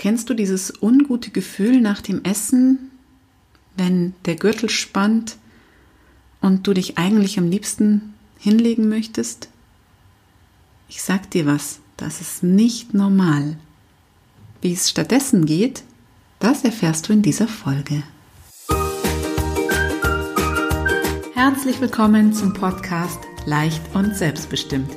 Kennst du dieses ungute Gefühl nach dem Essen, wenn der Gürtel spannt und du dich eigentlich am liebsten hinlegen möchtest? Ich sag dir was, das ist nicht normal. Wie es stattdessen geht, das erfährst du in dieser Folge. Herzlich willkommen zum Podcast Leicht und Selbstbestimmt.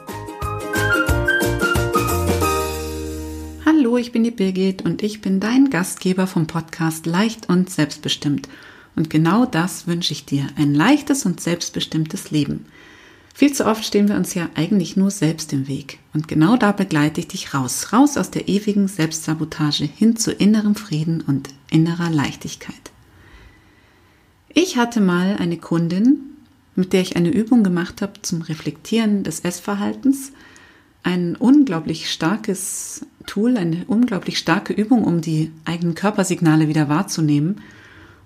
Hallo, ich bin die Birgit und ich bin dein Gastgeber vom Podcast Leicht und Selbstbestimmt. Und genau das wünsche ich dir, ein leichtes und selbstbestimmtes Leben. Viel zu oft stehen wir uns ja eigentlich nur selbst im Weg. Und genau da begleite ich dich raus, raus aus der ewigen Selbstsabotage hin zu innerem Frieden und innerer Leichtigkeit. Ich hatte mal eine Kundin, mit der ich eine Übung gemacht habe zum Reflektieren des Essverhaltens. Ein unglaublich starkes Tool, eine unglaublich starke Übung, um die eigenen Körpersignale wieder wahrzunehmen.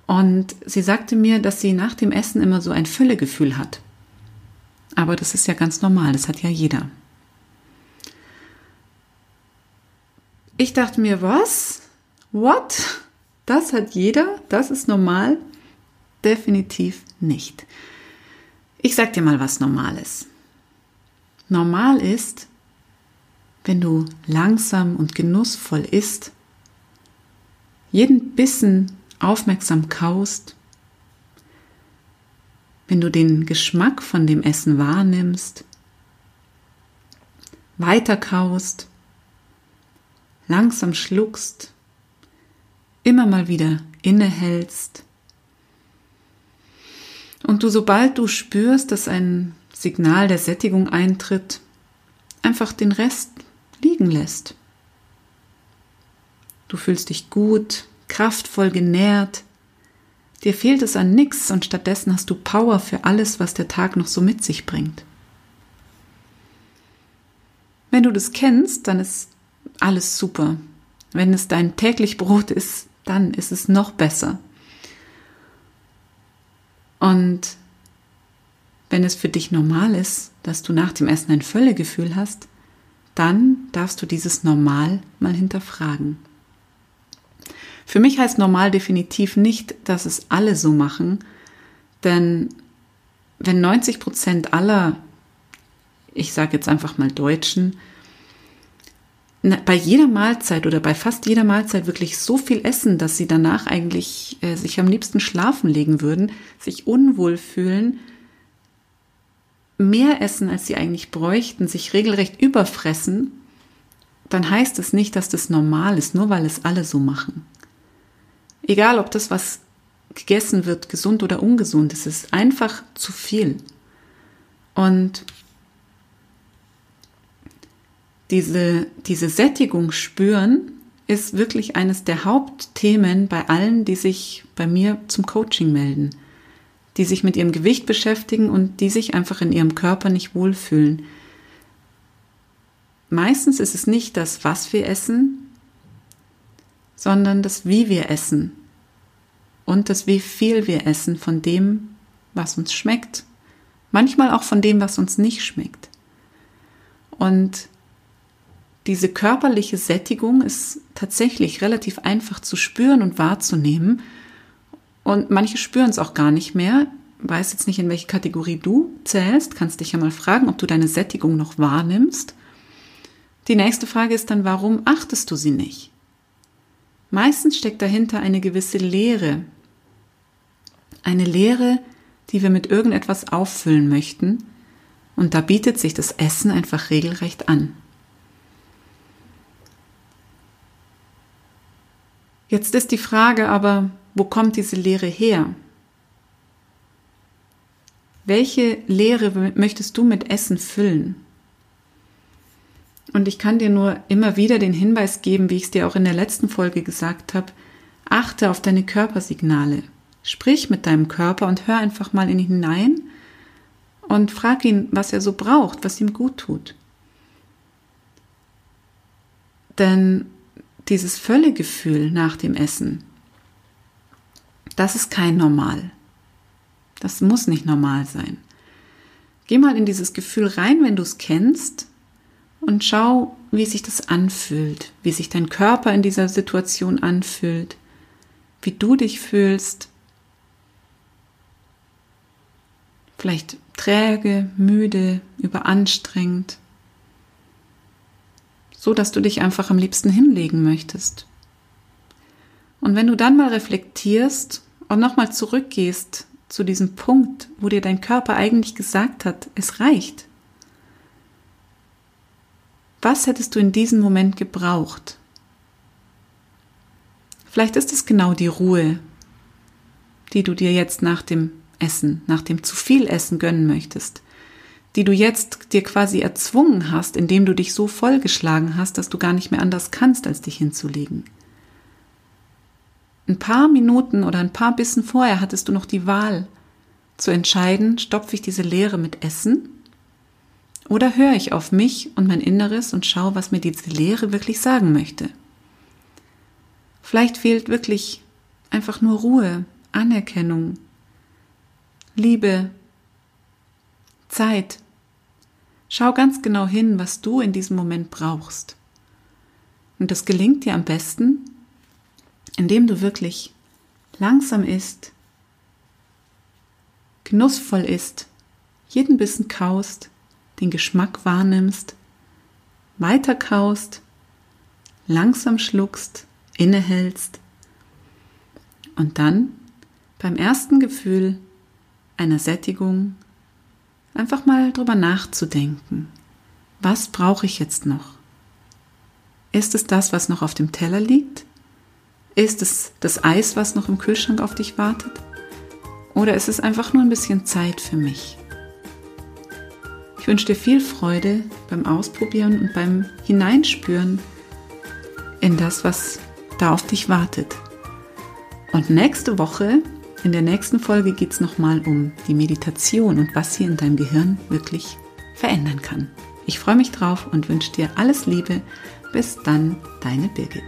Und sie sagte mir, dass sie nach dem Essen immer so ein Füllegefühl hat. Aber das ist ja ganz normal, das hat ja jeder. Ich dachte mir, was? What? Das hat jeder? Das ist normal? Definitiv nicht. Ich sag dir mal, was normal ist. Normal ist, wenn du langsam und genussvoll isst, jeden Bissen aufmerksam kaust, wenn du den Geschmack von dem Essen wahrnimmst, weiter kaust, langsam schluckst, immer mal wieder innehältst und du, sobald du spürst, dass ein Signal der Sättigung eintritt, einfach den Rest liegen lässt. Du fühlst dich gut, kraftvoll genährt. Dir fehlt es an nichts und stattdessen hast du Power für alles, was der Tag noch so mit sich bringt. Wenn du das kennst, dann ist alles super. Wenn es dein täglich Brot ist, dann ist es noch besser. Und wenn es für dich normal ist, dass du nach dem Essen ein Völlegefühl hast, dann darfst du dieses Normal mal hinterfragen. Für mich heißt normal definitiv nicht, dass es alle so machen, denn wenn 90 Prozent aller, ich sage jetzt einfach mal Deutschen, bei jeder Mahlzeit oder bei fast jeder Mahlzeit wirklich so viel essen, dass sie danach eigentlich äh, sich am liebsten schlafen legen würden, sich unwohl fühlen, mehr essen, als sie eigentlich bräuchten, sich regelrecht überfressen, dann heißt es nicht, dass das normal ist, nur weil es alle so machen. Egal, ob das, was gegessen wird, gesund oder ungesund es ist einfach zu viel. Und diese, diese Sättigung spüren ist wirklich eines der Hauptthemen bei allen, die sich bei mir zum Coaching melden, die sich mit ihrem Gewicht beschäftigen und die sich einfach in ihrem Körper nicht wohlfühlen. Meistens ist es nicht das, was wir essen, sondern das, wie wir essen und das, wie viel wir essen von dem, was uns schmeckt. Manchmal auch von dem, was uns nicht schmeckt. Und diese körperliche Sättigung ist tatsächlich relativ einfach zu spüren und wahrzunehmen. Und manche spüren es auch gar nicht mehr. Weiß jetzt nicht, in welche Kategorie du zählst. Kannst dich ja mal fragen, ob du deine Sättigung noch wahrnimmst. Die nächste Frage ist dann, warum achtest du sie nicht? Meistens steckt dahinter eine gewisse Leere. Eine Leere, die wir mit irgendetwas auffüllen möchten. Und da bietet sich das Essen einfach regelrecht an. Jetzt ist die Frage aber, wo kommt diese Lehre her? Welche Lehre möchtest du mit Essen füllen? Und ich kann dir nur immer wieder den Hinweis geben, wie ich es dir auch in der letzten Folge gesagt habe, achte auf deine Körpersignale. Sprich mit deinem Körper und hör einfach mal in ihn hinein, und frag ihn, was er so braucht, was ihm gut tut. Denn dieses Völlegefühl nach dem Essen, das ist kein Normal. Das muss nicht normal sein. Geh mal in dieses Gefühl rein, wenn du es kennst, und schau, wie sich das anfühlt, wie sich dein Körper in dieser Situation anfühlt, wie du dich fühlst. Vielleicht träge, müde, überanstrengend, so dass du dich einfach am liebsten hinlegen möchtest. Und wenn du dann mal reflektierst und nochmal zurückgehst zu diesem Punkt, wo dir dein Körper eigentlich gesagt hat, es reicht. Was hättest du in diesem Moment gebraucht? Vielleicht ist es genau die Ruhe, die du dir jetzt nach dem Essen, nach dem zu viel Essen gönnen möchtest, die du jetzt dir quasi erzwungen hast, indem du dich so vollgeschlagen hast, dass du gar nicht mehr anders kannst, als dich hinzulegen. Ein paar Minuten oder ein paar Bissen vorher hattest du noch die Wahl zu entscheiden, stopfe ich diese Leere mit Essen oder höre ich auf mich und mein Inneres und schaue, was mir diese Leere wirklich sagen möchte. Vielleicht fehlt wirklich einfach nur Ruhe, Anerkennung, Liebe, Zeit. Schau ganz genau hin, was du in diesem Moment brauchst. Und das gelingt dir am besten, indem du wirklich langsam isst, genussvoll isst, jeden Bissen kaust, den Geschmack wahrnimmst, weiter kaust, langsam schluckst, innehältst und dann beim ersten Gefühl einer Sättigung einfach mal drüber nachzudenken. Was brauche ich jetzt noch? Ist es das, was noch auf dem Teller liegt? Ist es das Eis, was noch im Kühlschrank auf dich wartet? Oder ist es einfach nur ein bisschen Zeit für mich? Ich wünsche dir viel Freude beim Ausprobieren und beim Hineinspüren in das, was da auf dich wartet. Und nächste Woche in der nächsten Folge geht es nochmal um die Meditation und was sie in deinem Gehirn wirklich verändern kann. Ich freue mich drauf und wünsche dir alles Liebe. Bis dann, deine Birgit.